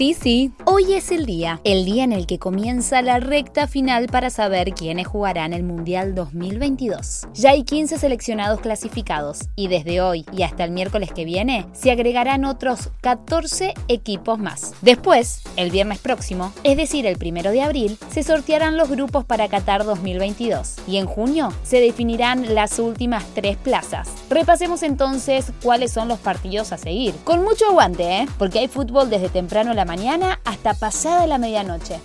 Sí, sí, hoy es el día, el día en el que comienza la recta final para saber quiénes jugarán el Mundial 2022. Ya hay 15 seleccionados clasificados y desde hoy y hasta el miércoles que viene se agregarán otros 14 equipos más. Después, el viernes próximo, es decir, el primero de abril, se sortearán los grupos para Qatar 2022 y en junio se definirán las últimas tres plazas. Repasemos entonces cuáles son los partidos a seguir. Con mucho aguante, ¿eh? Porque hay fútbol desde temprano la mañana hasta pasada la medianoche.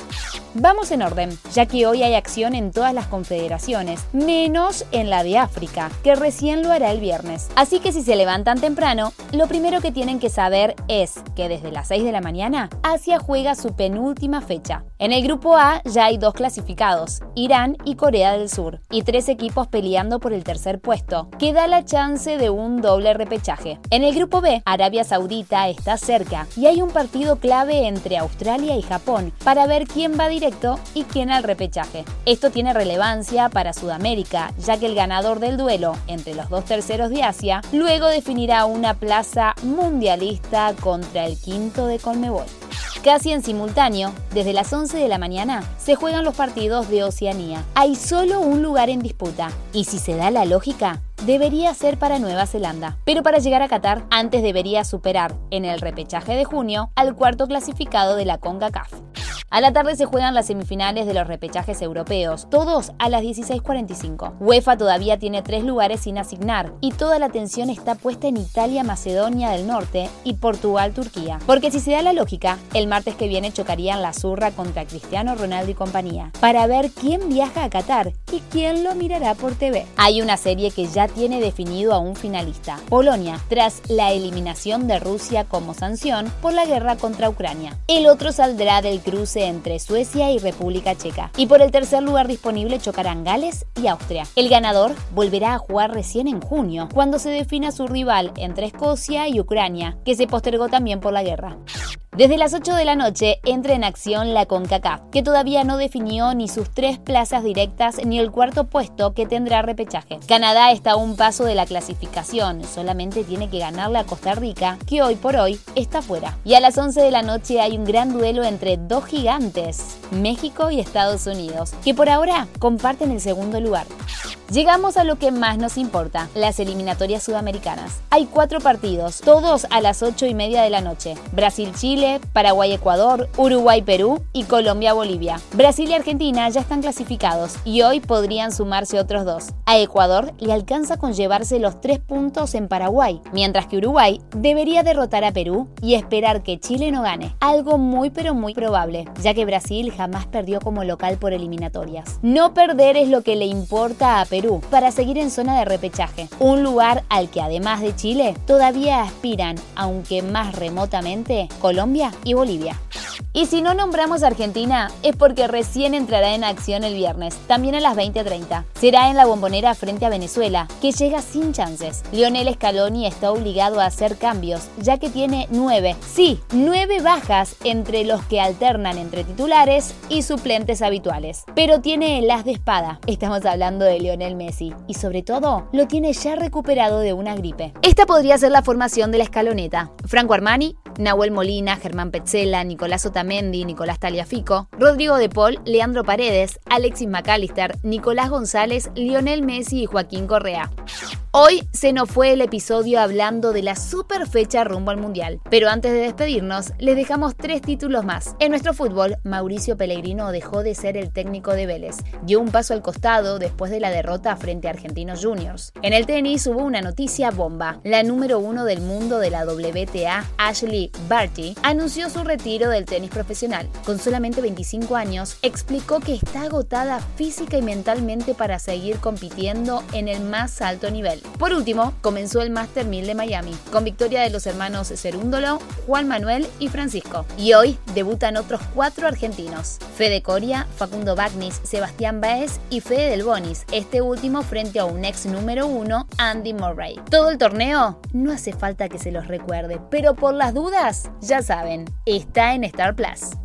Vamos en orden, ya que hoy hay acción en todas las confederaciones, menos en la de África, que recién lo hará el viernes. Así que si se levantan temprano, lo primero que tienen que saber es que desde las 6 de la mañana, Asia juega su penúltima fecha. En el grupo A ya hay dos clasificados, Irán y Corea del Sur, y tres equipos peleando por el tercer puesto, que da la chance de un doble repechaje. En el grupo B, Arabia Saudita está cerca y hay un partido clave entre Australia y Japón para ver quién va directo y quién al repechaje. Esto tiene relevancia para Sudamérica, ya que el ganador del duelo entre los dos terceros de Asia luego definirá una plaza mundialista contra el quinto de Colmebol. Casi en simultáneo, desde las 11 de la mañana, se juegan los partidos de Oceanía. Hay solo un lugar en disputa, y si se da la lógica, debería ser para Nueva Zelanda. Pero para llegar a Qatar, antes debería superar en el repechaje de junio al cuarto clasificado de la CONCACAF. A la tarde se juegan las semifinales de los repechajes europeos, todos a las 16.45. UEFA todavía tiene tres lugares sin asignar y toda la atención está puesta en Italia, Macedonia del Norte y Portugal, Turquía. Porque si se da la lógica, el martes que viene chocarían la zurra contra Cristiano Ronaldo y compañía, para ver quién viaja a Qatar y quién lo mirará por TV. Hay una serie que ya tiene definido a un finalista, Polonia, tras la eliminación de Rusia como sanción por la guerra contra Ucrania. El otro saldrá del cruce entre Suecia y República Checa. Y por el tercer lugar disponible chocarán Gales y Austria. El ganador volverá a jugar recién en junio, cuando se defina su rival entre Escocia y Ucrania, que se postergó también por la guerra. Desde las 8 de la noche entra en acción la CONCACAF, que todavía no definió ni sus tres plazas directas ni el cuarto puesto que tendrá repechaje. Canadá está a un paso de la clasificación, solamente tiene que ganarle a Costa Rica, que hoy por hoy está fuera. Y a las 11 de la noche hay un gran duelo entre dos gigantes, México y Estados Unidos, que por ahora comparten el segundo lugar. Llegamos a lo que más nos importa, las eliminatorias sudamericanas. Hay cuatro partidos, todos a las 8 y media de la noche. Brasil-Chile, Paraguay-Ecuador, Uruguay-Perú y Colombia-Bolivia. Brasil y Argentina ya están clasificados y hoy podrían sumarse otros dos. A Ecuador le alcanza con llevarse los tres puntos en Paraguay, mientras que Uruguay debería derrotar a Perú y esperar que Chile no gane. Algo muy pero muy probable, ya que Brasil jamás perdió como local por eliminatorias. No perder es lo que le importa a Perú Para seguir en zona de repechaje, un lugar al que además de Chile todavía aspiran, aunque más remotamente, Colombia y Bolivia. Y si no nombramos Argentina, es porque recién entrará en acción el viernes, también a las 20.30. Será en la bombonera frente a Venezuela, que llega sin chances. Lionel Scaloni está obligado a hacer cambios, ya que tiene nueve, sí, nueve bajas entre los que alternan entre titulares y suplentes habituales. Pero tiene el as de espada. Estamos hablando de Lionel Messi. Y sobre todo, lo tiene ya recuperado de una gripe. Esta podría ser la formación de la escaloneta. Franco Armani, Nahuel Molina, Germán Petzela, Nicolás Otamendi, Nicolás Taliafico, Rodrigo De Paul, Leandro Paredes, Alexis McAllister, Nicolás González, Lionel Messi y Joaquín Correa. Hoy se nos fue el episodio hablando de la super fecha rumbo al Mundial, pero antes de despedirnos les dejamos tres títulos más. En nuestro fútbol, Mauricio Pellegrino dejó de ser el técnico de Vélez, dio un paso al costado después de la derrota frente a Argentinos Juniors. En el tenis hubo una noticia bomba. La número uno del mundo de la WTA, Ashley Barty, anunció su retiro del tenis profesional. Con solamente 25 años, explicó que está agotada física y mentalmente para seguir compitiendo en el más alto nivel. Por último, comenzó el Master 1000 de Miami, con victoria de los hermanos Cerúndolo, Juan Manuel y Francisco. Y hoy debutan otros cuatro argentinos: Fede Coria, Facundo Bagnis, Sebastián Baez y Fede Del Bonis, este último frente a un ex número uno, Andy Murray. Todo el torneo no hace falta que se los recuerde, pero por las dudas, ya saben, está en Star Plus.